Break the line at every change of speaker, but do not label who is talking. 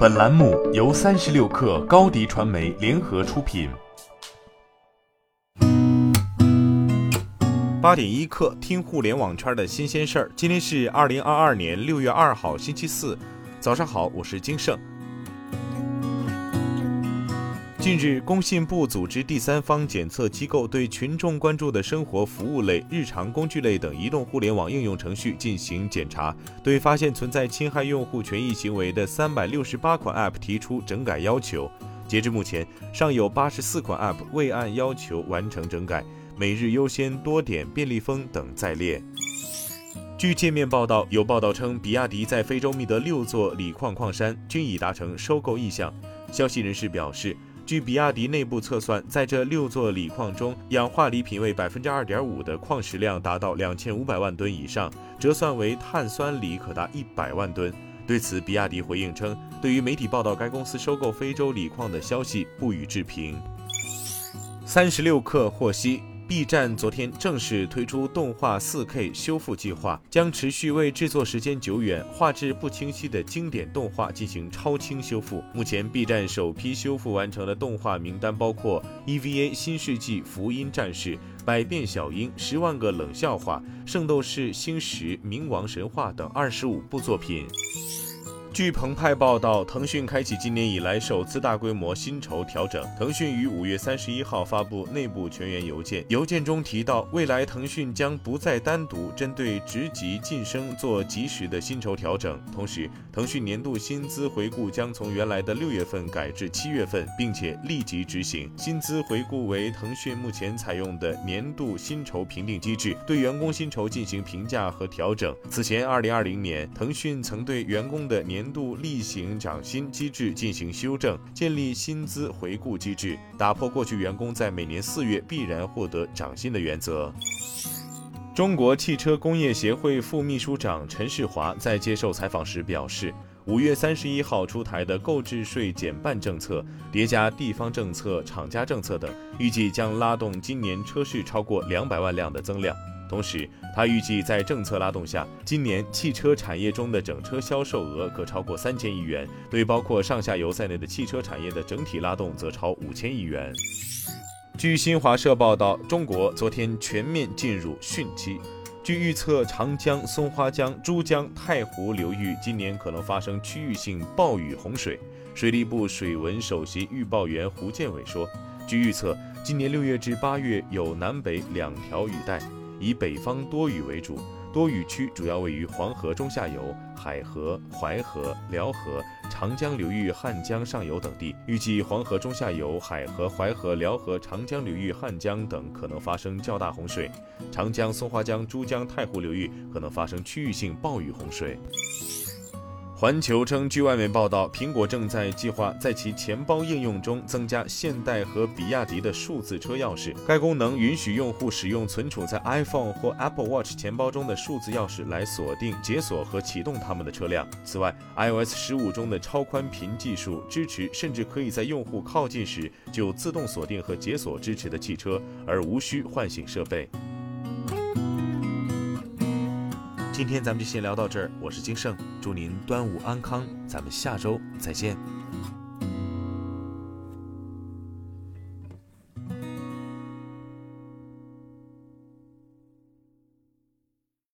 本栏目由三十六氪高低传媒联合出品。
八点一刻，听互联网圈的新鲜事儿。今天是二零二二年六月二号，星期四，早上好，我是金盛。近日，工信部组织第三方检测机构对群众关注的生活服务类、日常工具类等移动互联网应用程序进行检查，对发现存在侵害用户权益行为的三百六十八款 App 提出整改要求。截至目前，尚有八十四款 App 未按要求完成整改，每日优先、多点、便利蜂等在列。据界面报道，有报道称，比亚迪在非洲觅得六座锂矿矿山，均已达成收购意向。消息人士表示。据比亚迪内部测算，在这六座锂矿中，氧化锂品位百分之二点五的矿石量达到两千五百万吨以上，折算为碳酸锂可达一百万吨。对此，比亚迪回应称，对于媒体报道该公司收购非洲锂矿的消息，不予置评。三十六氪获悉。B 站昨天正式推出动画 4K 修复计划，将持续为制作时间久远、画质不清晰的经典动画进行超清修复。目前，B 站首批修复完成的动画名单包括《EVA 新世纪福音战士》《百变小樱》《十万个冷笑话》《圣斗士星矢冥王神话》等二十五部作品。据澎湃报道，腾讯开启今年以来首次大规模薪酬调整。腾讯于五月三十一号发布内部全员邮件，邮件中提到，未来腾讯将不再单独针对职级晋升做及时的薪酬调整。同时，腾讯年度薪资回顾将从原来的六月份改至七月份，并且立即执行。薪资回顾为腾讯目前采用的年度薪酬评定机制，对员工薪酬进行评价和调整。此前，二零二零年，腾讯曾对员工的年度例行涨薪机制进行修正，建立薪资回顾机制，打破过去员工在每年四月必然获得涨薪的原则。中国汽车工业协会副秘书长陈世华在接受采访时表示，五月三十一号出台的购置税减半政策，叠加地方政策、厂家政策等，预计将拉动今年车市超过两百万辆的增量。同时，他预计在政策拉动下，今年汽车产业中的整车销售额可超过三千亿元，对包括上下游在内的汽车产业的整体拉动则超五千亿元。据新华社报道，中国昨天全面进入汛期。据预测，长江、松花江、珠江、太湖流域今年可能发生区域性暴雨洪水。水利部水文首席预报员胡建伟说，据预测，今年六月至八月有南北两条雨带。以北方多雨为主，多雨区主要位于黄河中下游、海河、淮河、辽河、长江流域汉江上游等地。预计黄河中下游、海河、淮河、辽河、长江流域汉江等可能发生较大洪水，长江、松花江、珠江、太湖流域可能发生区域性暴雨洪水。环球称，据外媒报道，苹果正在计划在其钱包应用中增加现代和比亚迪的数字车钥匙。该功能允许用户使用存储在 iPhone 或 Apple Watch 钱包中的数字钥匙来锁定、解锁和启动他们的车辆。此外，iOS 十五中的超宽频技术支持，甚至可以在用户靠近时就自动锁定和解锁支持的汽车，而无需唤醒设备。今天咱们就先聊到这儿，我是金盛，祝您端午安康，咱们下周再见。